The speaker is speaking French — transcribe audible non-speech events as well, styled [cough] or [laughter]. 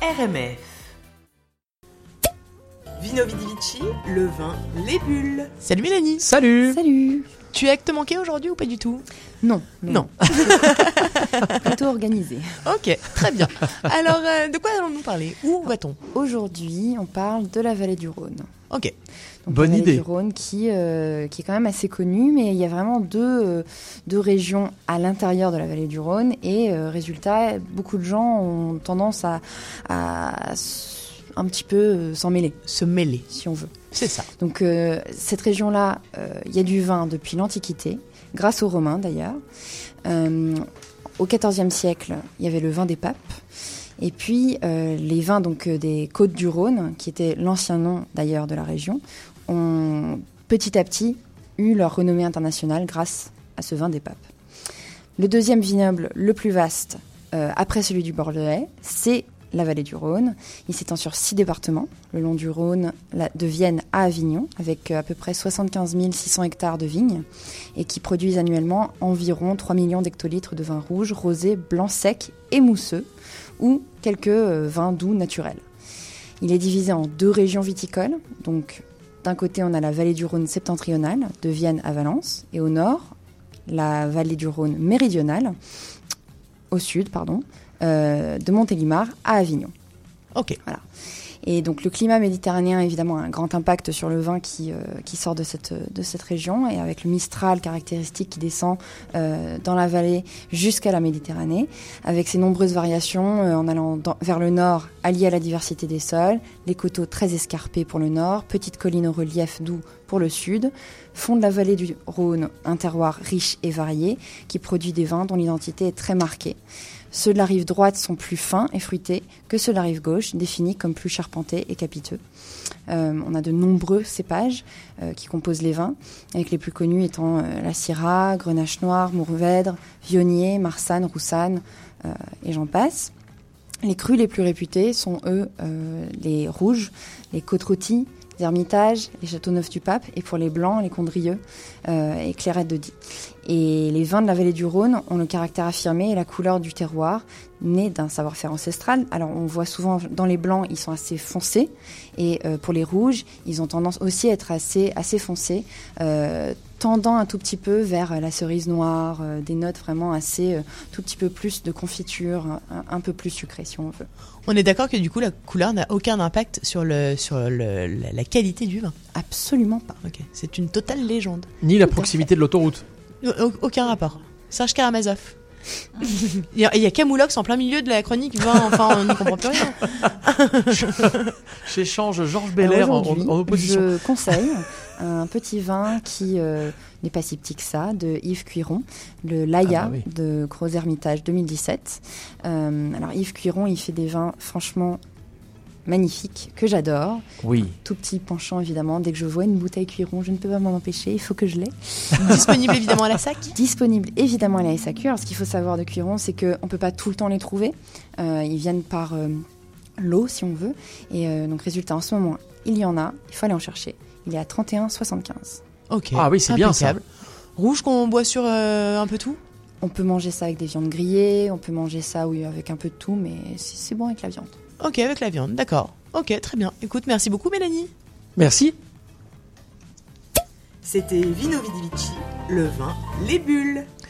RMF. Vino Vidi Vici, le vin, les bulles. Salut Mélanie Salut Salut Tu es acte manqué aujourd'hui ou pas du tout? Non. Non. [laughs] Plutôt organisé. Ok, très bien. [laughs] Alors, euh, de quoi allons-nous parler? Où va-t-on? Aujourd'hui, on parle de la vallée du Rhône. Ok. Donc, Bonne la vallée idée. du Rhône qui, euh, qui est quand même assez connue, mais il y a vraiment deux, euh, deux régions à l'intérieur de la vallée du Rhône. Et euh, résultat, beaucoup de gens ont tendance à, à un petit peu euh, s'en mêler, Se mêler, si on veut. c'est ça. Donc cette région-là, il y a du vin depuis l'Antiquité, grâce aux Romains d'ailleurs. Au XIVe siècle, il y avait le vin des papes. Et puis euh, les vins donc euh, des côtes du Rhône, qui était l'ancien nom d'ailleurs de la région, ont petit à petit eu leur renommée internationale grâce à ce vin des papes. Le deuxième vignoble le plus vaste, euh, après celui du Bordelais, c'est la vallée du Rhône. Il s'étend sur six départements, le long du Rhône, de Vienne à Avignon, avec à peu près 75 600 hectares de vignes, et qui produisent annuellement environ 3 millions d'hectolitres de vin rouge, rosé, blanc sec et mousseux, ou quelques euh, vins doux naturels. Il est divisé en deux régions viticoles, donc d'un côté on a la vallée du Rhône septentrionale, de Vienne à Valence, et au nord, la vallée du Rhône méridionale, au sud, pardon, euh, de Montélimar à Avignon. Ok. Et donc le climat méditerranéen, évidemment, a un grand impact sur le vin qui, euh, qui sort de cette, de cette région, et avec le Mistral caractéristique qui descend euh, dans la vallée jusqu'à la Méditerranée, avec ses nombreuses variations euh, en allant vers le nord, alliées à la diversité des sols, les coteaux très escarpés pour le nord, petites collines au relief doux pour le sud, fond de la vallée du Rhône, un terroir riche et varié, qui produit des vins dont l'identité est très marquée. Ceux de la rive droite sont plus fins et fruités que ceux de la rive gauche, définis comme plus charpentés et capiteux. Euh, on a de nombreux cépages euh, qui composent les vins, avec les plus connus étant euh, la Syrah, Grenache Noir, Mourvèdre, Vionnier, Marsanne, Roussanne, et j'en passe. Les crus les plus réputés sont eux les rouges, les côtes-rôties, les ermitages, les châteauneuf du pape, et pour les blancs, les condrieux et clairette de Die. Et les vins de la vallée du Rhône ont le caractère affirmé et la couleur du terroir, né d'un savoir-faire ancestral. Alors on voit souvent dans les blancs, ils sont assez foncés, et euh, pour les rouges, ils ont tendance aussi à être assez, assez foncés, euh, tendant un tout petit peu vers la cerise noire, euh, des notes vraiment assez, euh, tout petit peu plus de confiture, un, un peu plus sucré si on veut. On est d'accord que du coup la couleur n'a aucun impact sur, le, sur le, la, la qualité du vin? Absolument pas. Ok. C'est une totale légende. Ni la proximité de l'autoroute. Au- aucun rapport. Serge Karamazov. Il y, a, il y a Camoulox en plein milieu de la chronique enfin on n'y comprend plus rien. [laughs] J'échange Georges Belair en, opposition. Je conseille un petit vin qui euh, n'est pas si petit que ça, de Yves Cuiron, le Laïa Ah bah oui. de Gros Hermitage 2017. Euh, alors Yves Cuiron, il fait des vins franchement magnifiques que j'adore. Oui. Tout petit penchant évidemment. Dès que je vois une bouteille Cuiron, je ne peux pas m'en empêcher. Il faut que je l'ai. [laughs] Disponible évidemment à la SAC? Disponible évidemment à la SAQ. Alors ce qu'il faut savoir de Cuiron, c'est qu'on ne peut pas tout le temps les trouver. Euh, ils viennent par euh, lot si on veut. Et euh, donc résultat, en ce moment, il y en a. Il faut aller en chercher. Il est à 31,75. Ok. Ah oui, c'est bien ça. Rouge qu'on boit sur euh, un peu tout? On peut manger ça avec des viandes grillées, on peut manger ça oui, avec un peu de tout, mais c'est c'est bon avec la viande. Ok, avec la viande, d'accord. Ok, très bien. Écoute, merci beaucoup Mélanie. Merci. C'était Vino Vidi Vici, le vin, les bulles.